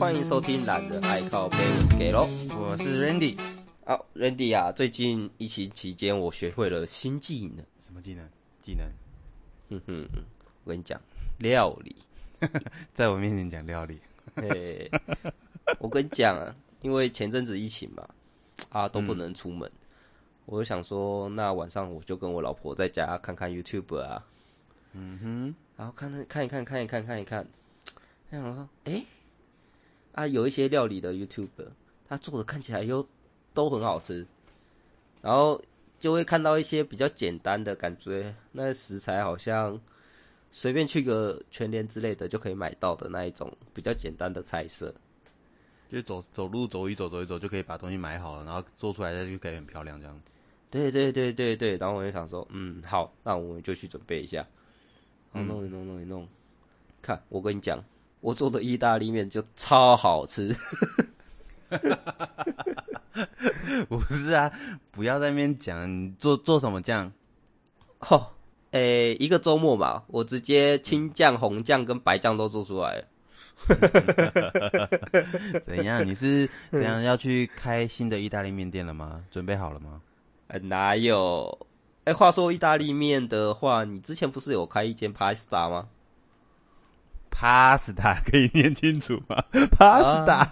欢迎收听懒人爱靠背，我是 Gelo，我是 Randy。好，Randy 啊，最近疫情期间，我学会了新技能。什么技能？技能？哼哼，我跟你讲，料理，在我面前讲料理。嘿，我跟你讲啊，因为前阵子疫情嘛，啊都不能出门，嗯、我就想说，那晚上我就跟我老婆在家看看 YouTube 啊。嗯哼，然后看看一看，看一看，看一看，然后说，哎、欸，啊，有一些料理的 YouTube，他做的看起来又都很好吃，然后就会看到一些比较简单的感觉，那食材好像随便去个全联之类的就可以买到的那一种比较简单的菜色，就走走路走一走走一走就可以把东西买好了，然后做出来就可以很漂亮这样。对对对对对，然后我就想说，嗯，好，那我们就去准备一下。弄一弄弄一弄，看我跟你讲，我做的意大利面就超好吃。不是啊，不要在那边讲，你做做什么酱？哦，诶、欸，一个周末吧，我直接青酱、红酱跟白酱都做出来了。怎样？你是 怎样要去开新的意大利面店了吗？准备好了吗？欸、哪有？哎，话说意大利面的话，你之前不是有开一间 Pasta 吗？Pasta 可以念清楚吗？Pasta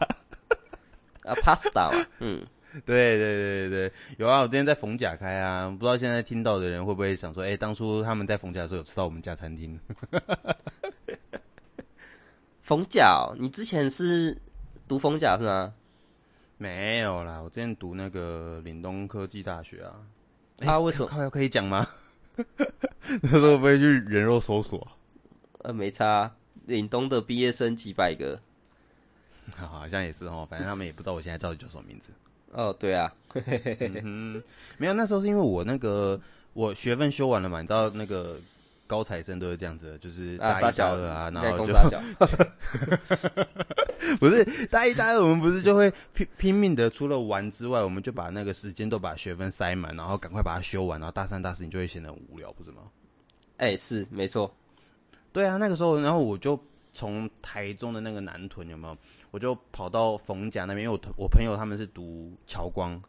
啊，Pasta 嘛，嗯，对对对对对，有啊，我之前在逢甲开啊，不知道现在听到的人会不会想说，哎，当初他们在逢甲的时候有吃到我们家餐厅？逢甲，你之前是读逢甲是吗？没有啦，我之前读那个岭东科技大学啊。他、啊、为什么？靠，可以讲吗？他说会不会去人肉搜索？呃，没差。岭东的毕业生几百个，好像也是哦。反正他们也不知道我现在到底叫什么名字。哦，对啊。嗯，没有，那时候是因为我那个我学分修完了嘛，你知道那个。高材生都是这样子的，就是大一、大二啊，然后就 不是大一、大二，我们不是就会拼拼命的，除了玩之外，我们就把那个时间都把学分塞满，然后赶快把它修完，然后大三、大四你就会显得很无聊，不是吗？哎、欸，是没错，对啊，那个时候，然后我就从台中的那个南屯有没有，我就跑到逢甲那边，因为我我朋友他们是读侨光，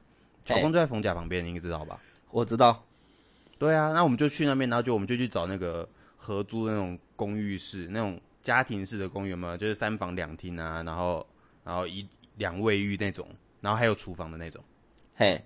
侨光就在逢甲旁边，欸、你应该知道吧？我知道。对啊，那我们就去那边，然后就我们就去找那个合租的那种公寓式，那种家庭式的公寓嘛，就是三房两厅啊，然后然后一两卫浴那种，然后还有厨房的那种。嘿，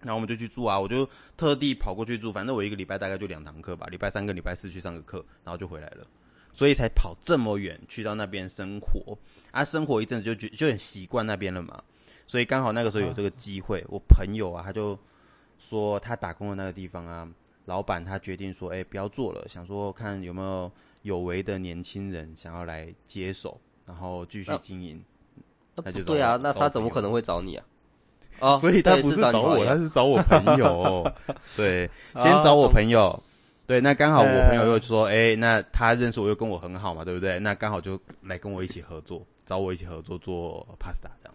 然后我们就去住啊，我就特地跑过去住，反正我一个礼拜大概就两堂课吧，礼拜三跟礼拜四去上个课，然后就回来了，所以才跑这么远去到那边生活啊，生活一阵子就觉就很习惯那边了嘛，所以刚好那个时候有这个机会，我朋友啊他就。说他打工的那个地方啊，老板他决定说，哎，不要做了，想说看有没有有为的年轻人想要来接手，然后继续经营。那就对啊，那他怎么可能会找你啊？哦，所以他不是找我，他是找我朋友。对，先找我朋友。对，那刚好我朋友又说，哎，那他认识我又跟我很好嘛，对不对？那刚好就来跟我一起合作，找我一起合作做 pasta 这样。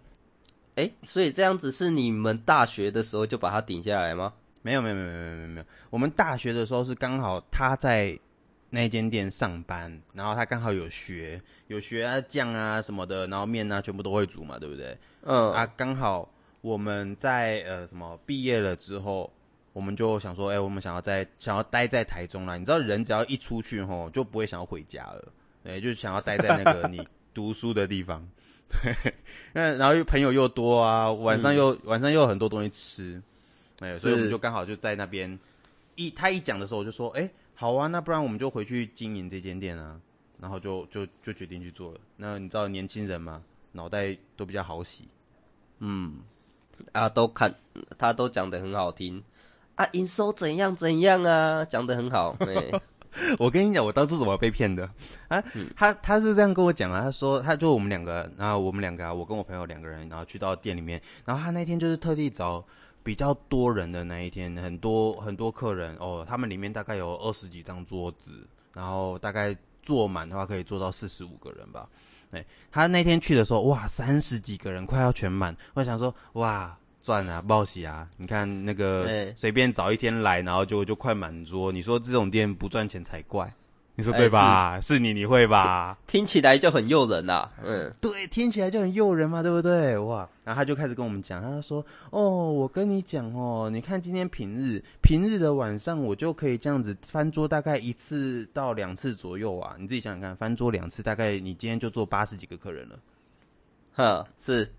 哎，所以这样子是你们大学的时候就把他顶下来吗？没有，没有，没有，没有，没有，没有。我们大学的时候是刚好他在那间店上班，然后他刚好有学，有学啊酱啊什么的，然后面啊全部都会煮嘛，对不对？嗯啊，刚好我们在呃什么毕业了之后，我们就想说，哎，我们想要在想要待在台中啦。你知道人只要一出去吼，就不会想要回家了，对，就想要待在那个你读书的地方。对，那然后又朋友又多啊，晚上又、嗯、晚上又有很多东西吃，哎，所以我们就刚好就在那边一他一讲的时候，我就说，哎，好啊，那不然我们就回去经营这间店啊，然后就就就决定去做了。那你知道年轻人嘛，脑袋都比较好洗，嗯，啊，都看他都讲得很好听啊，营收怎样怎样啊，讲得很好，对。我跟你讲，我当初怎么被骗的啊？他他是这样跟我讲啊，他说他就我们两个，然后我们两个啊，我跟我朋友两个人，然后去到店里面，然后他那天就是特地找比较多人的那一天，很多很多客人哦，他们里面大概有二十几张桌子，然后大概坐满的话可以坐到四十五个人吧。对，他那天去的时候，哇，三十几个人，快要全满。我想说，哇。赚啊，报喜啊！你看那个随便找一天来，然后就就快满桌。你说这种店不赚钱才怪。你说对吧？欸、是，是你，你会吧？听起来就很诱人呐、啊。嗯，对，听起来就很诱人嘛，对不对？哇！然后他就开始跟我们讲，他说：“哦，我跟你讲哦，你看今天平日平日的晚上，我就可以这样子翻桌，大概一次到两次左右啊。你自己想想看，翻桌两次，大概你今天就做八十几个客人了。哼，是，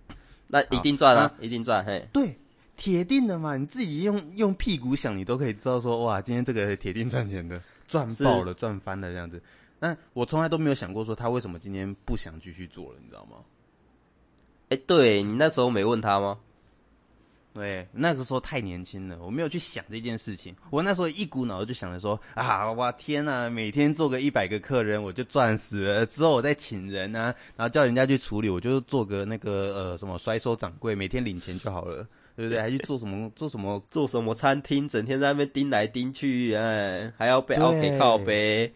那一定赚了，啊、一定赚。嘿，对，铁定的嘛。你自己用用屁股想，你都可以知道说，哇，今天这个铁定赚钱的。”赚爆了，赚翻了这样子，那我从来都没有想过说他为什么今天不想继续做了，你知道吗？哎、欸，对，你那时候没问他吗？对，那个时候太年轻了，我没有去想这件事情。我那时候一股脑就想着说啊，哇天呐，每天做个一百个客人我就赚死了，之后我再请人啊，然后叫人家去处理，我就做个那个呃什么甩手掌柜，每天领钱就好了。对不对？还去做什么？做什么？做什么餐厅？整天在那边盯来盯去，哎，还要被 OK 靠背。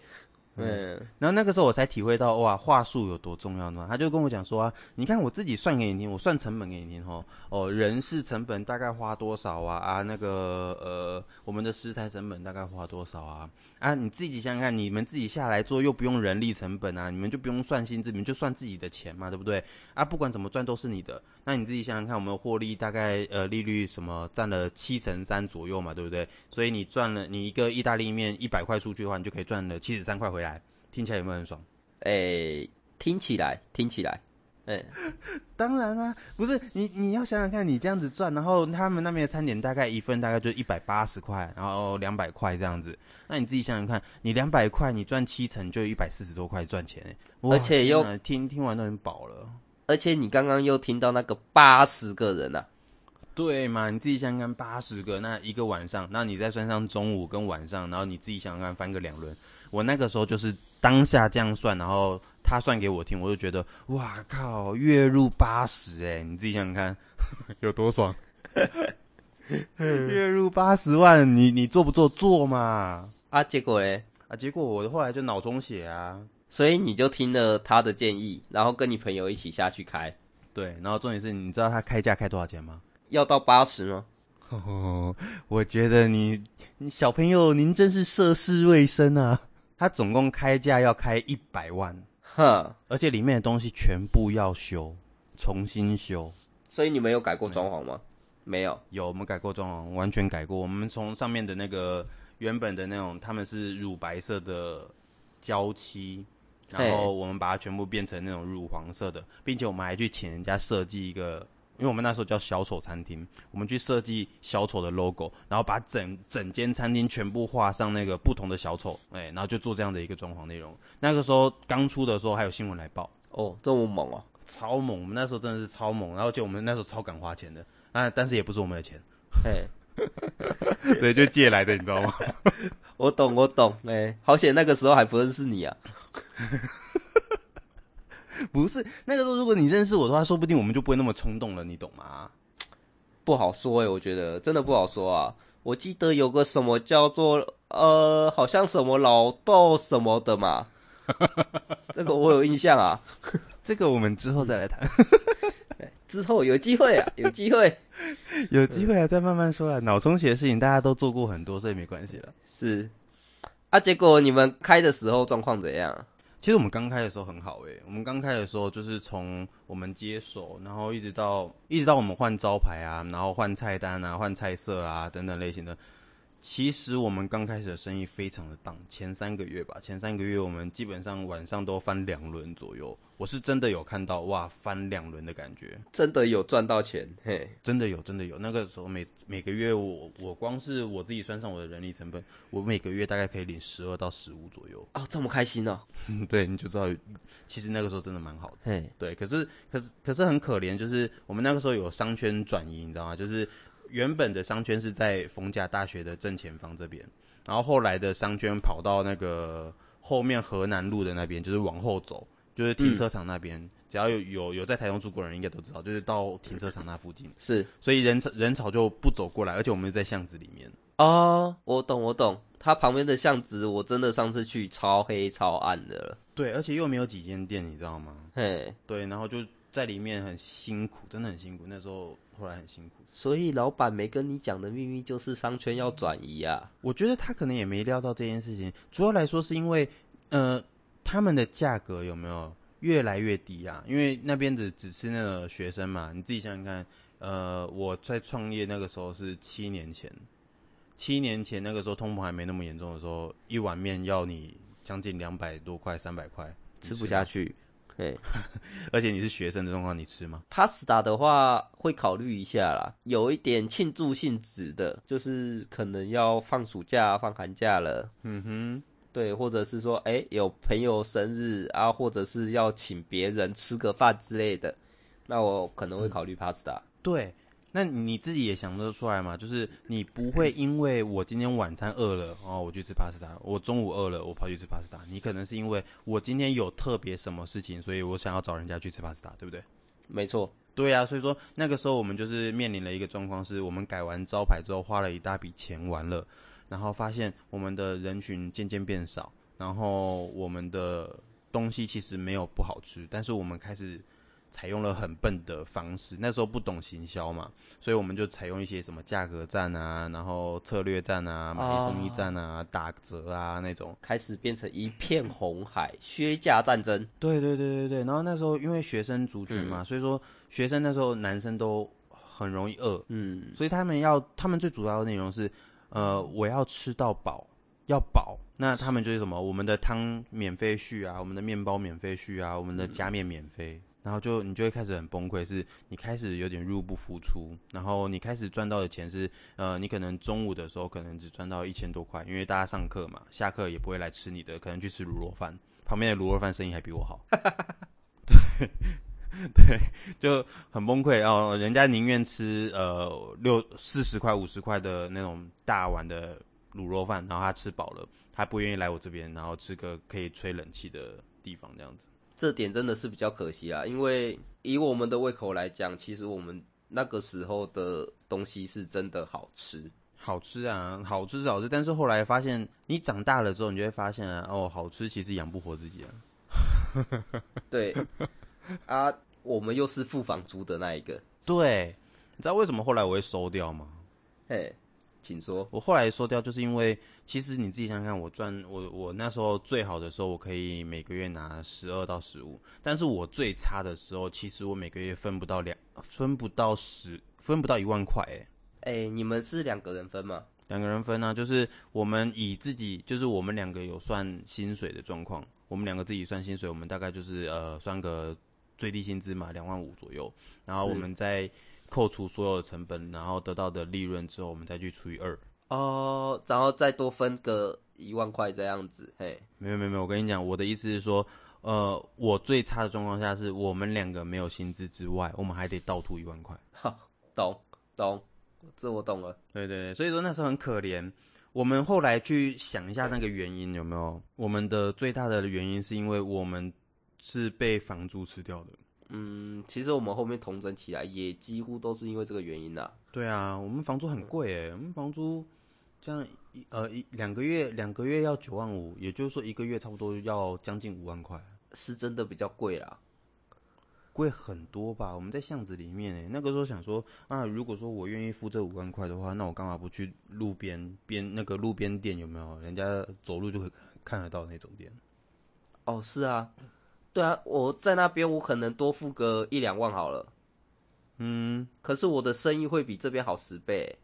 嗯，然后那个时候我才体会到哇，话术有多重要呢？他就跟我讲说啊，你看我自己算给你听，我算成本给你听哦。哦，人事成本大概花多少啊？啊，那个呃，我们的食材成本大概花多少啊？啊，你自己想想看，你们自己下来做又不用人力成本啊，你们就不用算薪资，你们就算自己的钱嘛，对不对？啊，不管怎么赚都是你的。那你自己想想看，我们获利大概呃利率什么占了七成三左右嘛，对不对？所以你赚了你一个意大利面一百块出去的话，你就可以赚了七十三块回来。听起来有没有很爽？哎、欸，听起来，听起来，哎、欸，当然啊，不是你，你要想想看，你这样子赚，然后他们那边的餐点大概一份大概就一百八十块，然后两百块这样子，那你自己想想看，你两百块，你赚七成就一百四十多块赚钱，而且又听听完都很饱了，而且你刚刚又听到那个八十个人啊，对嘛？你自己想想看，八十个，那一个晚上，那你再算上中午跟晚上，然后你自己想想看，翻个两轮，我那个时候就是。当下这样算，然后他算给我听，我就觉得哇靠，月入八十哎，你自己想想看，有多爽？月入八十万，你你做不做？做嘛？啊，结果嘞？啊，结果我后来就脑充血啊，所以你就听了他的建议，然后跟你朋友一起下去开。对，然后重点是，你知道他开价开多少钱吗？要到八十吗？哦，我觉得你你小朋友，您真是涉世未深啊。他总共开价要开一百万，哼，而且里面的东西全部要修，重新修。所以你们有改过装潢吗？没有，有，我们改过装潢，完全改过。我们从上面的那个原本的那种，他们是乳白色的胶漆，然后我们把它全部变成那种乳黄色的，并且我们还去请人家设计一个。因为我们那时候叫小丑餐厅，我们去设计小丑的 logo，然后把整整间餐厅全部画上那个不同的小丑，哎，然后就做这样的一个装潢内容。那个时候刚出的时候还有新闻来报，哦，这么猛啊，超猛！我们那时候真的是超猛，然后就我们那时候超敢花钱的，啊，但是也不是我们的钱，嘿，对，就借来的，你知道吗？我懂，我懂，哎，好险那个时候还不认识你啊。不是那个时候，如果你认识我的话，说不定我们就不会那么冲动了，你懂吗？不好说哎、欸，我觉得真的不好说啊。我记得有个什么叫做呃，好像什么老豆什么的嘛，这个我有印象啊。这个我们之后再来谈，之后有机会啊，有机会，有机会啊，再慢慢说啦。脑充血的事情大家都做过很多，所以没关系了。是啊，结果你们开的时候状况怎样？其实我们刚开的时候很好诶、我们刚开的时候就是从我们接手，然后一直到一直到我们换招牌啊，然后换菜单啊，换菜色啊等等类型的。其实我们刚开始的生意非常的棒，前三个月吧，前三个月我们基本上晚上都翻两轮左右。我是真的有看到哇，翻两轮的感觉，真的有赚到钱，嘿，真的有，真的有。那个时候每每个月我我光是我自己算上我的人力成本，我每个月大概可以领十二到十五左右。哦，这么开心哦？对，你就知道，其实那个时候真的蛮好的。嘿，对，可是可是可是很可怜，就是我们那个时候有商圈转移，你知道吗？就是。原本的商圈是在逢甲大学的正前方这边，然后后来的商圈跑到那个后面河南路的那边，就是往后走，就是停车场那边。嗯、只要有有有在台中住过的人，应该都知道，就是到停车场那附近。是，所以人潮人潮就不走过来，而且我们在巷子里面。哦，我懂我懂，它旁边的巷子我真的上次去超黑超暗的了。对，而且又没有几间店，你知道吗？嘿，对，然后就在里面很辛苦，真的很辛苦。那时候。后来很辛苦，所以老板没跟你讲的秘密就是商圈要转移啊。我觉得他可能也没料到这件事情，主要来说是因为呃，他们的价格有没有越来越低啊？因为那边的只是那个学生嘛，你自己想想看。呃，我在创业那个时候是七年前，七年前那个时候通膨还没那么严重的时候，一碗面要你将近两百多块、三百块，吃不下去。对，而且你是学生的状况，你吃吗？Pasta 的话会考虑一下啦，有一点庆祝性质的，就是可能要放暑假、放寒假了。嗯哼，对，或者是说，哎、欸，有朋友生日啊，或者是要请别人吃个饭之类的，那我可能会考虑 Pasta。嗯对，那你自己也想得出来嘛？就是你不会因为我今天晚餐饿了哦，我去吃 pasta；；我中午饿了，我跑去吃 pasta。你可能是因为我今天有特别什么事情，所以我想要找人家去吃 pasta，，对不对？没错，对啊。所以说那个时候我们就是面临了一个状况，是我们改完招牌之后花了一大笔钱玩了，然后发现我们的人群渐渐变少，然后我们的东西其实没有不好吃，但是我们开始。采用了很笨的方式，那时候不懂行销嘛，所以我们就采用一些什么价格战啊，然后策略战啊，买一送一战啊，打折啊那种，开始变成一片红海，削价战争。对对对对对，然后那时候因为学生族群嘛，嗯、所以说学生那时候男生都很容易饿，嗯，所以他们要他们最主要的内容是，呃，我要吃到饱，要饱，那他们就是什么，我们的汤免费续啊，我们的面包免费续啊，我们的加面免费。嗯然后就你就会开始很崩溃，是你开始有点入不敷出，然后你开始赚到的钱是，呃，你可能中午的时候可能只赚到一千多块，因为大家上课嘛，下课也不会来吃你的，可能去吃卤肉饭，旁边的卤肉饭生意还比我好，对 对，就很崩溃哦，人家宁愿吃呃六四十块五十块的那种大碗的卤肉饭，然后他吃饱了，他不愿意来我这边，然后吃个可以吹冷气的地方这样子。这点真的是比较可惜啊，因为以我们的胃口来讲，其实我们那个时候的东西是真的好吃，好吃啊，好吃是好吃，但是后来发现，你长大了之后，你就会发现啊，哦，好吃其实养不活自己啊。对，啊，我们又是付房租的那一个。对，你知道为什么后来我会收掉吗？嘿。请说。我后来收掉，就是因为其实你自己想想看，我赚我我那时候最好的时候，我可以每个月拿十二到十五，但是我最差的时候，其实我每个月分不到两，分不到十，分不到一万块。哎，哎，你们是两个人分吗？两个人分啊，就是我们以自己，就是我们两个有算薪水的状况，我们两个自己算薪水，我们大概就是呃算个最低薪资嘛，两万五左右，然后我们在。扣除所有的成本，然后得到的利润之后，我们再去除以二哦，然后再多分个一万块这样子。嘿，没有没有没有，我跟你讲，我的意思是说，呃，我最差的状况下是我们两个没有薪资之外，我们还得倒吐一万块。好，懂懂，这我懂了。对对对，所以说那时候很可怜。我们后来去想一下那个原因有没有？我们的最大的原因是因为我们是被房租吃掉的。嗯，其实我们后面同整起来也几乎都是因为这个原因啦。对啊，我们房租很贵诶，我们房租这样一呃一两个月两个月要九万五，也就是说一个月差不多要将近五万块，是真的比较贵啦，贵很多吧？我们在巷子里面诶，那个时候想说啊，如果说我愿意付这五万块的话，那我干嘛不去路边边那个路边店有没有？人家走路就可以看得到那种店。哦，是啊。对啊，我在那边，我可能多付个一两万好了。嗯，可是我的生意会比这边好十倍，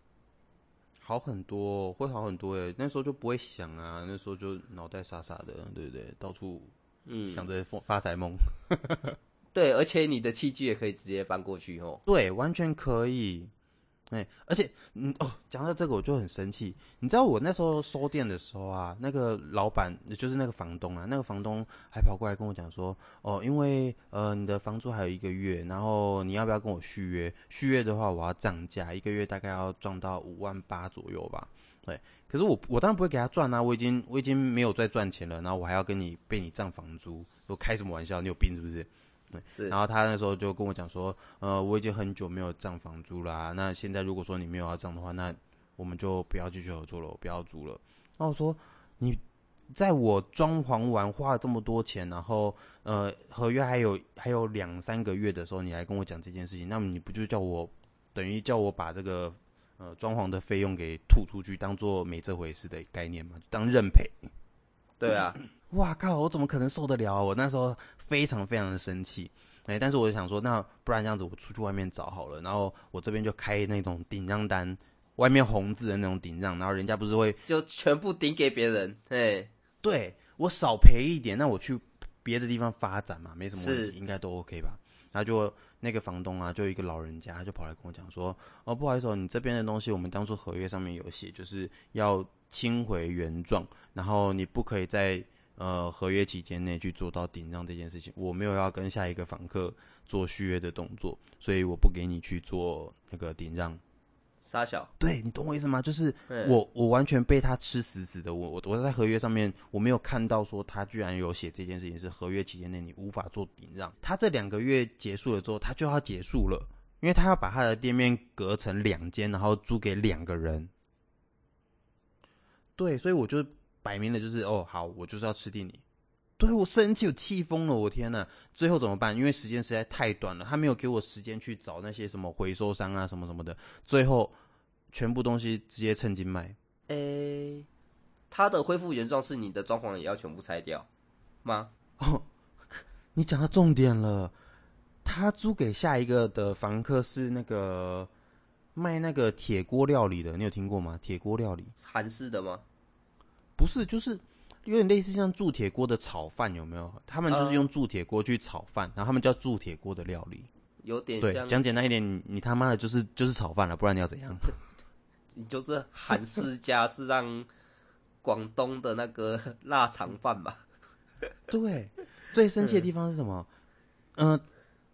好很多，会好很多诶。那时候就不会想啊，那时候就脑袋傻傻的，对不对？到处嗯想着发财梦。对，而且你的器具也可以直接搬过去哦。对，完全可以。哎，而且，嗯哦，讲到这个我就很生气。你知道我那时候收店的时候啊，那个老板就是那个房东啊，那个房东还跑过来跟我讲说，哦，因为呃你的房租还有一个月，然后你要不要跟我续约？续约的话我要涨价，一个月大概要赚到五万八左右吧。对，可是我我当然不会给他赚啊，我已经我已经没有再赚钱了，然后我还要跟你被你涨房租，我开什么玩笑？你有病是不是？对，是。然后他那时候就跟我讲说，呃，我已经很久没有涨房租啦、啊。那现在如果说你没有要涨的话，那我们就不要继续合作了，我不要租了。那我说，你在我装潢完花了这么多钱，然后呃，合约还有还有两三个月的时候，你来跟我讲这件事情，那么你不就叫我等于叫我把这个呃装潢的费用给吐出去，当做没这回事的概念吗？当认赔？对啊。哇靠，我怎么可能受得了啊？我那时候非常非常的生气。哎，但是我就想说，那不然这样子，我出去外面找好了。然后我这边就开那种顶账单，外面红字的那种顶账，然后人家不是会就全部顶给别人。哎，对，我少赔一点，那我去别的地方发展嘛，没什么问题，应该都 OK 吧？然后就那个房东啊，就一个老人家，他就跑来跟我讲说：“哦，不好意思哦，你这边的东西，我们当初合约上面有写，就是要清回原状，然后你不可以在。”呃，合约期间内去做到顶让这件事情，我没有要跟下一个房客做续约的动作，所以我不给你去做那个顶让。傻小，对，你懂我意思吗？就是我我完全被他吃死死的，我我我在合约上面我没有看到说他居然有写这件事情是合约期间内你无法做顶让。他这两个月结束了之后，他就要结束了，因为他要把他的店面隔成两间，然后租给两个人。对，所以我就。摆明了就是哦，好，我就是要吃定你，对，我生气，我气疯了，我天呐，最后怎么办？因为时间实在太短了，他没有给我时间去找那些什么回收商啊，什么什么的，最后全部东西直接趁机卖。诶，他的恢复原状是你的装潢也要全部拆掉吗？哦，你讲到重点了，他租给下一个的房客是那个卖那个铁锅料理的，你有听过吗？铁锅料理，韩式的吗？不是，就是有点类似像铸铁锅的炒饭，有没有？他们就是用铸铁锅去炒饭，然后他们叫铸铁锅的料理，有点对。讲简单一点，你你他妈的就是就是炒饭了，不然你要怎样？你就是韩式家 是让广东的那个腊肠饭吧？对，最生气的地方是什么？嗯、呃，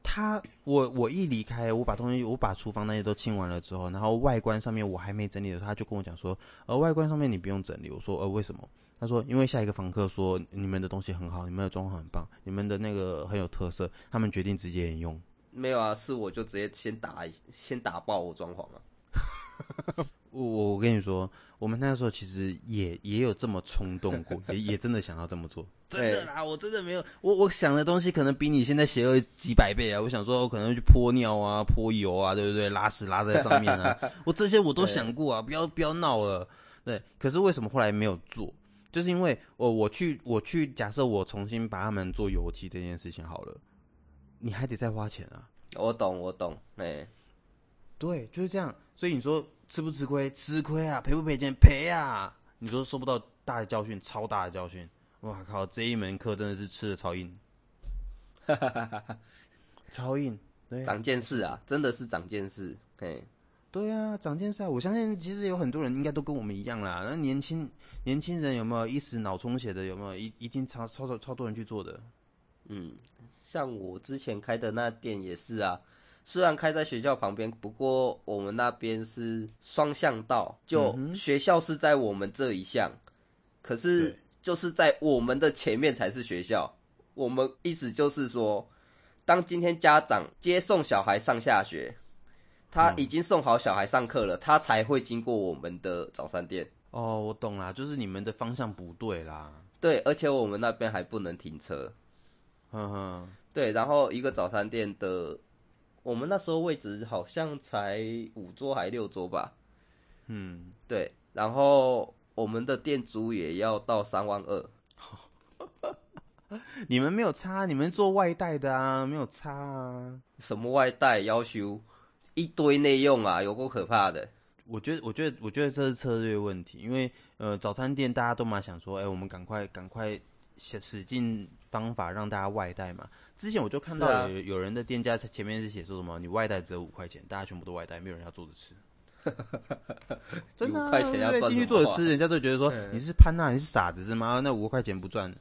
他我我一离开，我把东西我把厨房那些都清完了之后，然后外观上面我还没整理的时候，他就跟我讲说，呃，外观上面你不用整理。我说，呃，为什么？他说，因为下一个房客说你们的东西很好，你们的装潢很棒，你们的那个很有特色，他们决定直接沿用。没有啊，是我就直接先打先打爆我装潢啊。我我跟你说，我们那时候其实也也有这么冲动过，也也真的想要这么做。真的啦，我真的没有，我我想的东西可能比你现在邪恶几百倍啊！我想说，我可能去泼尿啊，泼油啊，对不对？拉屎拉在上面啊，我这些我都想过啊！不要不要闹了，对。可是为什么后来没有做？就是因为我我去我去假设我重新把他们做油漆这件事情好了，你还得再花钱啊！我懂我懂，哎，对，就是这样。所以你说吃不吃亏？吃亏啊！赔不赔钱？赔啊！你说受不到大的教训，超大的教训。哇靠！这一门课真的是吃的超硬，哈哈哈哈超硬，对，长见识啊，真的是长见识，嘿，对啊，长见识啊！我相信其实有很多人应该都跟我们一样啦。那年轻年轻人有没有一时脑充血的？有没有一一定超超超超多人去做的？嗯，像我之前开的那店也是啊，虽然开在学校旁边，不过我们那边是双向道，就学校是在我们这一项，可是。就是在我们的前面才是学校，我们意思就是说，当今天家长接送小孩上下学，他已经送好小孩上课了，他才会经过我们的早餐店。哦，我懂啦，就是你们的方向不对啦。对，而且我们那边还不能停车。呵呵，对，然后一个早餐店的，我们那时候位置好像才五桌还六桌吧。嗯，对，然后。我们的店租也要到三万二，你们没有差，你们做外带的啊，没有差啊。什么外带要求一堆内用啊，有够可怕的。我觉得，我觉得，我觉得这是策略问题，因为呃，早餐店大家都蛮想说，哎，我们赶快赶快使使尽方法让大家外带嘛。之前我就看到有、啊、有人的店家前面是写说什么，你外带只有五块钱，大家全部都外带，没有人要坐着吃。真的、啊，对对对，进去坐着吃，人家都觉得说你是潘娜，你是傻子是吗？那五块钱不赚？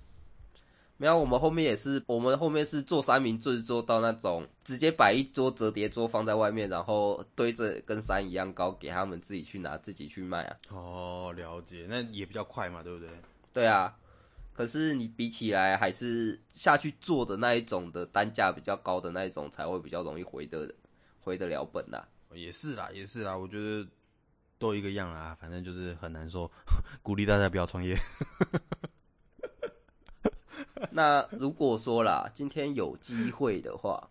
没有，我们后面也是，我们后面是做三明治，做到那种直接摆一桌折叠桌放在外面，然后堆着跟山一样高，给他们自己去拿，自己去卖啊。哦，了解，那也比较快嘛，对不对？对啊，可是你比起来，还是下去做的那一种的单价比较高的那一种，才会比较容易回得回得了本呐。也是啦，也是啦，我觉得都一个样啦，反正就是很难说，鼓励大家不要创业。那如果说啦，今天有机会的话，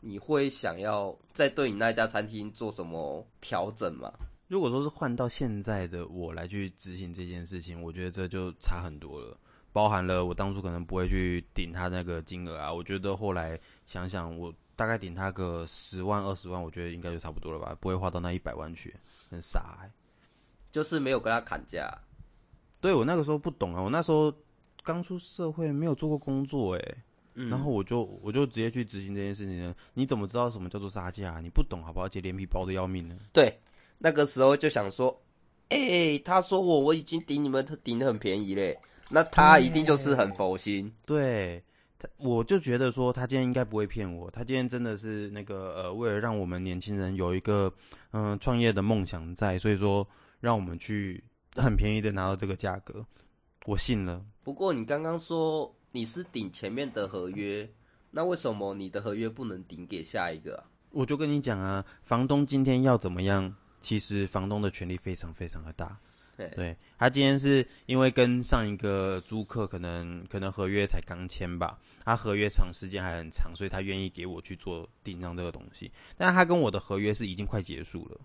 你会想要再对你那家餐厅做什么调整吗？如果说是换到现在的我来去执行这件事情，我觉得这就差很多了。包含了我当初可能不会去顶他那个金额啊。我觉得后来想想，我大概顶他个十万二十万，我觉得应该就差不多了吧，不会花到那一百万去，很傻欸。就是没有跟他砍价。对，我那个时候不懂啊，我那时候刚出社会，没有做过工作，诶。嗯，然后我就我就直接去执行这件事情。你怎么知道什么叫做杀价？你不懂好不好？而且脸皮薄的要命呢。对，那个时候就想说，哎、欸，他说我我已经顶你们顶的很便宜嘞，那他一定就是很佛心。对，他我就觉得说他今天应该不会骗我，他今天真的是那个呃，为了让我们年轻人有一个嗯、呃、创业的梦想在，所以说让我们去很便宜的拿到这个价格，我信了。不过你刚刚说。你是顶前面的合约，那为什么你的合约不能顶给下一个啊？我就跟你讲啊，房东今天要怎么样，其实房东的权力非常非常的大。对，对，他今天是因为跟上一个租客可能可能合约才刚签吧，他合约长时间还很长，所以他愿意给我去做顶让这个东西。但他跟我的合约是已经快结束了。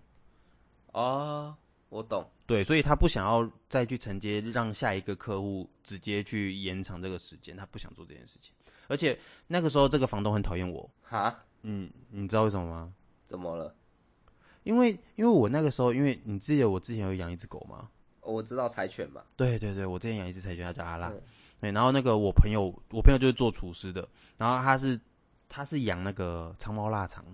哦。我懂，对，所以他不想要再去承接，让下一个客户直接去延长这个时间，他不想做这件事情。而且那个时候，这个房东很讨厌我。哈，嗯，你知道为什么吗？怎么了？因为因为我那个时候，因为你记得我之前有养一只狗吗？我知道柴犬嘛。对对对，我之前养一只柴犬，它叫阿拉。对，然后那个我朋友，我朋友就是做厨师的，然后他是他是养那个长毛腊肠。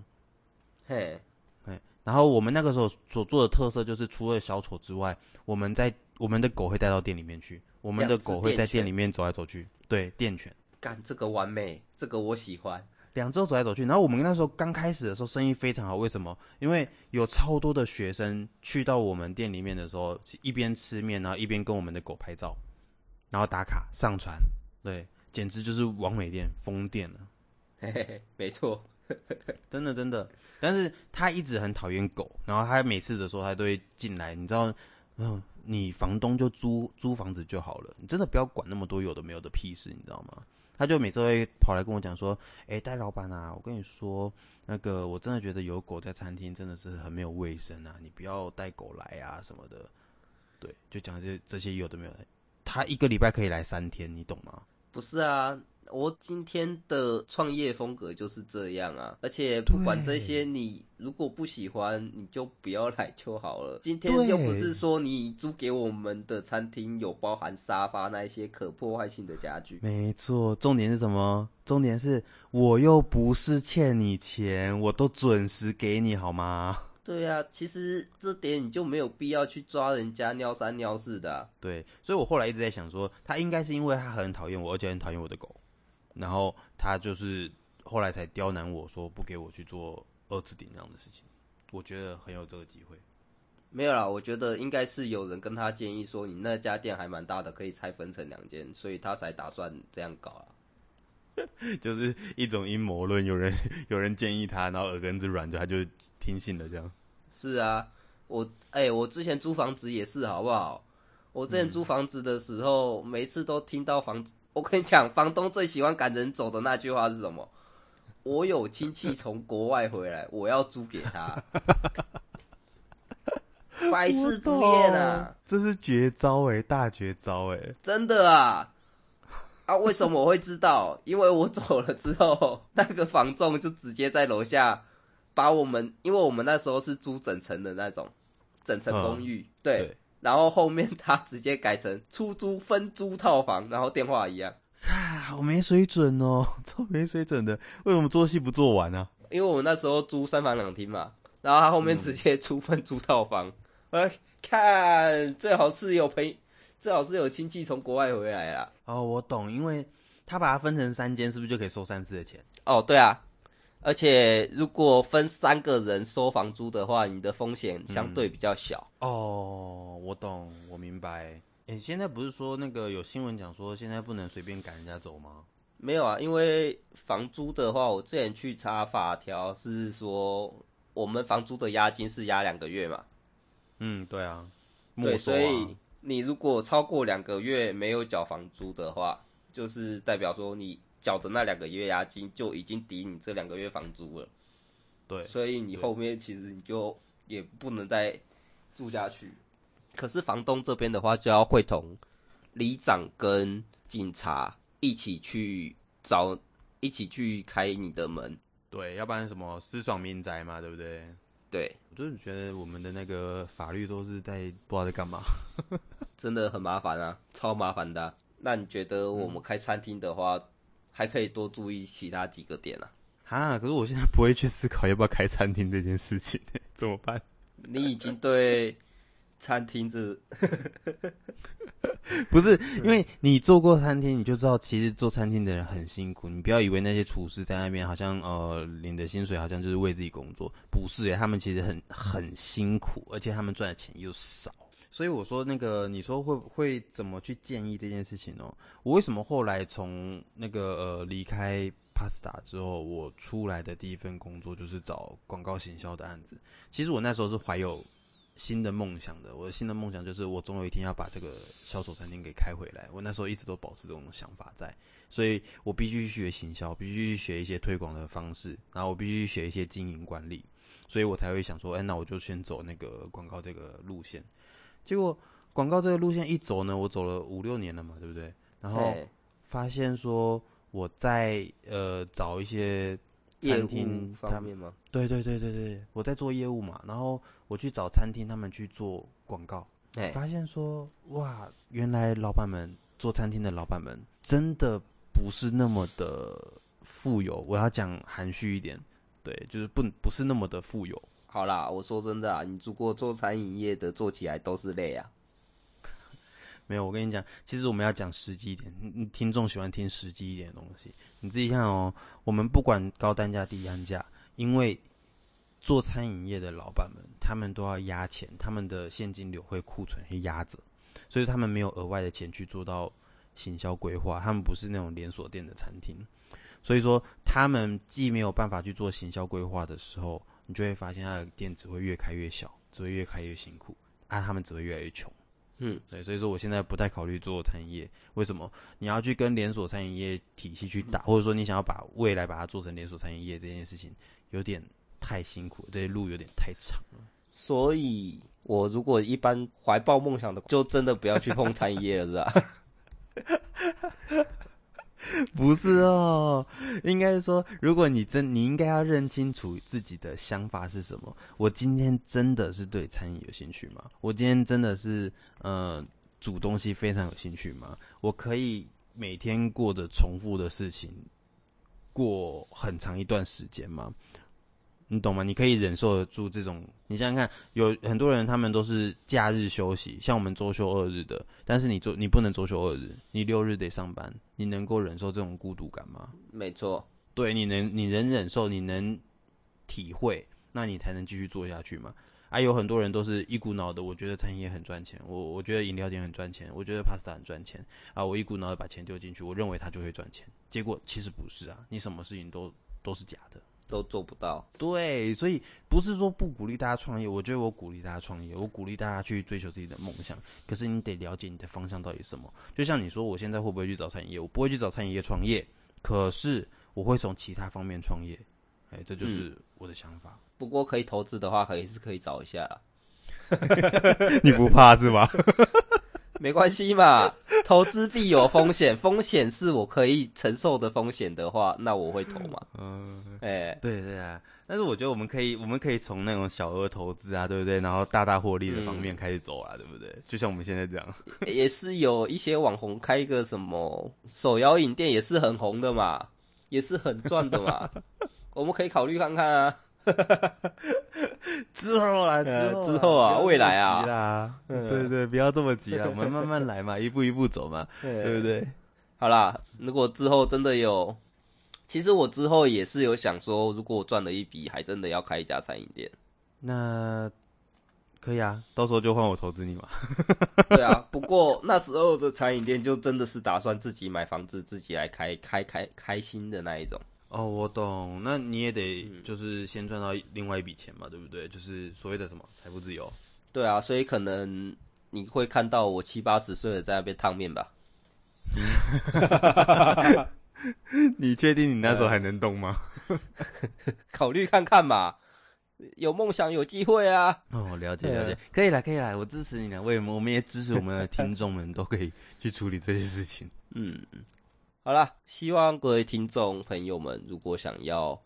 嘿。对然后我们那个时候所做的特色就是，除了小丑之外，我们在我们的狗会带到店里面去，我们的狗会在店里面走来走去。对，店犬。干这个完美，这个我喜欢。两周走来走去，然后我们那时候刚开始的时候生意非常好，为什么？因为有超多的学生去到我们店里面的时候，一边吃面，然后一边跟我们的狗拍照，然后打卡上传，对，简直就是完美店疯店了。嘿嘿嘿，没错。真的真的，但是他一直很讨厌狗，然后他每次的时候他都会进来，你知道，嗯，你房东就租租房子就好了，你真的不要管那么多有的没有的屁事，你知道吗？他就每次会跑来跟我讲说，哎，戴老板啊，我跟你说，那个我真的觉得有狗在餐厅真的是很没有卫生啊，你不要带狗来啊什么的，对，就讲这这些有的没有的，他一个礼拜可以来三天，你懂吗？不是啊。我今天的创业风格就是这样啊，而且不管这些，你如果不喜欢，你就不要来就好了。今天又不是说你租给我们的餐厅有包含沙发那一些可破坏性的家具。没错，重点是什么？重点是我又不是欠你钱，我都准时给你好吗？对啊，其实这点你就没有必要去抓人家尿三尿四的啊。对，所以我后来一直在想说，他应该是因为他很讨厌我，而且很讨厌我的狗。然后他就是后来才刁难我说不给我去做二次顶让的事情，我觉得很有这个机会。没有啦，我觉得应该是有人跟他建议说，你那家店还蛮大的，可以拆分成两间，所以他才打算这样搞啊。就是一种阴谋论，有人有人建议他，然后耳根子软，就他就听信了这样。是啊，我哎、欸，我之前租房子也是，好不好？我之前租房子的时候，嗯、每次都听到房子。我跟你讲，房东最喜欢赶人走的那句话是什么？我有亲戚从国外回来，我要租给他，百试不厌啊！这是绝招哎，大绝招哎！真的啊！啊，为什么我会知道？因为我走了之后，那个房仲就直接在楼下把我们，因为我们那时候是租整层的那种整层公寓，嗯、对。对然后后面他直接改成出租分租套房，然后电话一样，啊，好没水准哦，超没水准的。为什么做戏不做完呢？啊？因为我们那时候租三房两厅嘛，然后他后面直接出分租套房。我、嗯、看最好是有朋友，最好是有亲戚从国外回来啦。哦，我懂，因为他把它分成三间，是不是就可以收三次的钱？哦，对啊。而且，如果分三个人收房租的话，你的风险相对比较小。嗯、哦，我懂，我明白。诶，现在不是说那个有新闻讲说，现在不能随便赶人家走吗？没有啊，因为房租的话，我之前去查法条是说，我们房租的押金是押两个月嘛。嗯，对啊。对，所以你如果超过两个月没有缴房租的话，就是代表说你。缴的那两个月押金就已经抵你这两个月房租了，对，所以你后面其实你就也不能再住下去。可是房东这边的话就要会同里长跟警察一起去找，一起去开你的门。对，要不然什么私闯民宅嘛，对不对？对，我就是觉得我们的那个法律都是在不知道在干嘛，真的很麻烦啊，超麻烦的啊。那你觉得我们开餐厅的话，嗯、还可以多注意其他几个点啊？哈，可是我现在不会去思考要不要开餐厅这件事情，怎么办？你已经对餐厅这 不是，因为你做过餐厅，你就知道其实做餐厅的人很辛苦。你不要以为那些厨师在那边好像呃领的薪水好像就是为自己工作，不是耶，他们其实很很辛苦，而且他们赚的钱又少。所以我说那个，你说会会怎么去建议这件事情哦？我为什么后来从那个呃离开 Pasta 之后，我出来的第一份工作就是找广告行销的案子。其实我那时候是怀有新的梦想的，我的新的梦想就是我总有一天要把这个销售餐厅给开回来。我那时候一直都保持这种想法在，所以我必须去学行销，必须去学一些推广的方式，然后我必须学一些经营管理，所以我才会想说，哎，那我就先走那个广告这个路线。结果广告这个路线一走呢，我走了五六年了嘛，对不对？然后发现说。我在呃找一些餐厅方面吗？对对对对对，我在做业务嘛，然后我去找餐厅他们去做广告，欸、发现说哇，原来老板们做餐厅的老板们真的不是那么的富有。我要讲含蓄一点，对，就是不不是那么的富有。好啦，我说真的啊，你如果做餐饮业的，做起来都是累啊。没有，我跟你讲，其实我们要讲实际一点，你听众喜欢听实际一点的东西。你自己看哦，我们不管高单价、低单价，因为做餐饮业的老板们，他们都要压钱，他们的现金流会库存会压着，所以他们没有额外的钱去做到行销规划。他们不是那种连锁店的餐厅，所以说他们既没有办法去做行销规划的时候，你就会发现他的店只会越开越小，只会越开越辛苦，啊，他们只会越来越穷。嗯，对，所以说我现在不太考虑做餐饮业。为什么？你要去跟连锁餐饮业体系去打，或者说你想要把未来把它做成连锁餐饮业这件事情，有点太辛苦，这些路有点太长了。所以，我如果一般怀抱梦想的，就真的不要去碰餐饮业了，是吧？不是哦，应该是说，如果你真，你应该要认清楚自己的想法是什么。我今天真的是对餐饮有兴趣吗？我今天真的是，呃，煮东西非常有兴趣吗？我可以每天过着重复的事情，过很长一段时间吗？你懂吗？你可以忍受得住这种？你想想看，有很多人他们都是假日休息，像我们周休二日的，但是你周你不能周休二日，你六日得上班，你能够忍受这种孤独感吗？没错，对，你能你能忍受，你能体会，那你才能继续做下去嘛。啊，有很多人都是一股脑的，我觉得餐饮业很赚钱，我我觉得饮料店很赚钱，我觉得 pasta 很赚钱啊，我一股脑的把钱丢进去，我认为它就会赚钱，结果其实不是啊，你什么事情都都是假的。都做不到，对，所以不是说不鼓励大家创业，我觉得我鼓励大家创业，我鼓励大家去追求自己的梦想。可是你得了解你的方向到底是什么。就像你说，我现在会不会去找餐饮业？我不会去找餐饮业创业，可是我会从其他方面创业。哎，这就是我的想法。嗯，不过可以投资的话，可以是可以找一下。你不怕是吗？没关系嘛，投资必有风险，风险是我可以承受的风险的话，那我会投嘛。嗯，哎、欸，对对啊，但是我觉得我们可以，我们可以从那种小额投资啊，对不对？然后大大获利的方面开始走啊，嗯、对不对？就像我们现在这样，也是有一些网红开一个什么手摇饮店，也是很红的嘛，也是很赚的嘛，我们可以考虑看看啊。之后啦，之后、呃、之后啊，未来啊，啦，对对对，不要这么急啦，我们慢慢来嘛，一步一步走嘛，对不对？好啦，如果之后真的有，其实我之后也是有想说，如果我赚了一笔，还真的要开一家餐饮店，那可以啊，到时候就换我投资你嘛。对啊，不过那时候的餐饮店就真的是打算自己买房子，自己来开，开开开心的那一种。哦，我懂。那你也得就是先赚到另外一笔钱嘛，嗯、对不对？就是所谓的什么财富自由。对啊，所以可能你会看到我七八十岁的在那边烫面吧。你确定你那时候还能动吗？考虑看看嘛。有梦想有机会啊！哦，了解了解，可以来可以来，我支持你了。为我们也支持我们的听众们都可以去处理这些事情。嗯，好了，希望各位听众朋友们，如果想要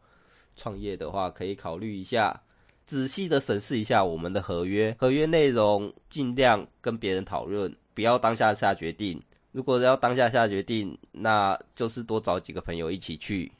创业的话，可以考虑一下，仔细的审视一下我们的合约，合约内容尽量跟别人讨论，不要当下下决定。如果要当下下决定，那就是多找几个朋友一起去，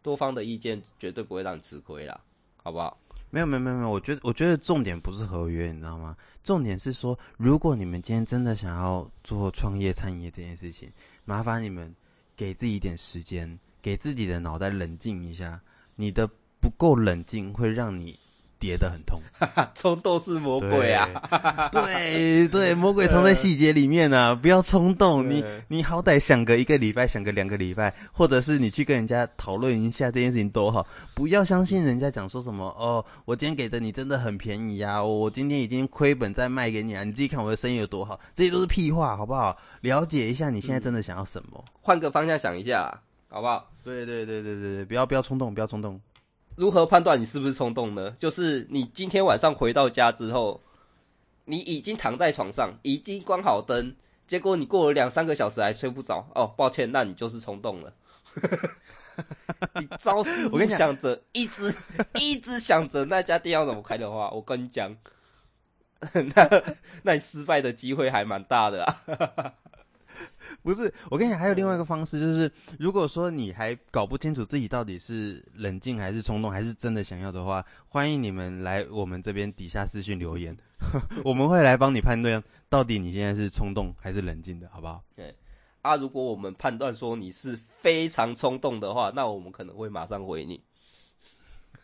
多方的意见绝对不会让你吃亏啦，好不好？没有没有没有没有，我觉得我觉得重点不是合约，你知道吗？重点是说，如果你们今天真的想要做创业餐饮业这件事情，麻烦你们给自己一点时间，给自己的脑袋冷静一下。你的不够冷静，会让你。跌得很痛，冲动是魔鬼啊！对 对，魔鬼藏在细节里面啊！不要冲动，你你好歹想个一个礼拜，想个两个礼拜，或者是你去跟人家讨论一下这件事情多好。不要相信人家讲说什么哦，我今天给的你真的很便宜啊！我今天已经亏本再卖给你啊！你自己看我的生意有多好，这些都是屁话，好不好？了解一下你现在真的想要什么，换个方向想一下，好不好？对对对对对对，不要不要冲动，不要冲动。如何判断你是不是冲动呢？就是你今天晚上回到家之后，你已经躺在床上，已经关好灯，结果你过了两三个小时还睡不着。哦，抱歉，那你就是冲动了。你朝思暮 想着，一直一直想着那家店要怎么开的话，我跟你讲，那那你失败的机会还蛮大的啊。不是，我跟你讲，还有另外一个方式，就是如果说你还搞不清楚自己到底是冷静还是冲动，还是真的想要的话，欢迎你们来我们这边底下私信留言，我们会来帮你判断到底你现在是冲动还是冷静的，好不好？对。啊，如果我们判断说你是非常冲动的话，那我们可能会马上回你。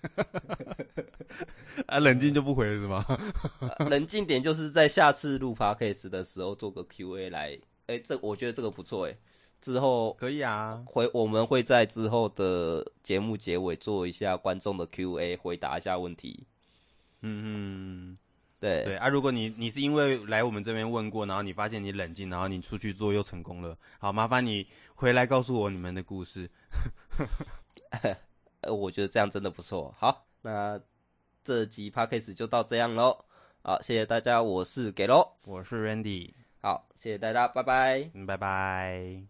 啊，冷静就不回了是吗？啊、冷静点就是在下次录 podcast 的时候做个 Q&A 来。哎、欸，这我觉得这个不错哎，之后可以啊，回我们会在之后的节目结尾做一下观众的 Q&A，回答一下问题。嗯嗯，对对啊，如果你你是因为来我们这边问过，然后你发现你冷静，然后你出去做又成功了，好，麻烦你回来告诉我你们的故事。呃，我觉得这样真的不错。好，那这集 Podcast 就到这样喽。好，谢谢大家，我是给喽，我是 Randy。好，谢谢大家，拜拜，嗯拜拜。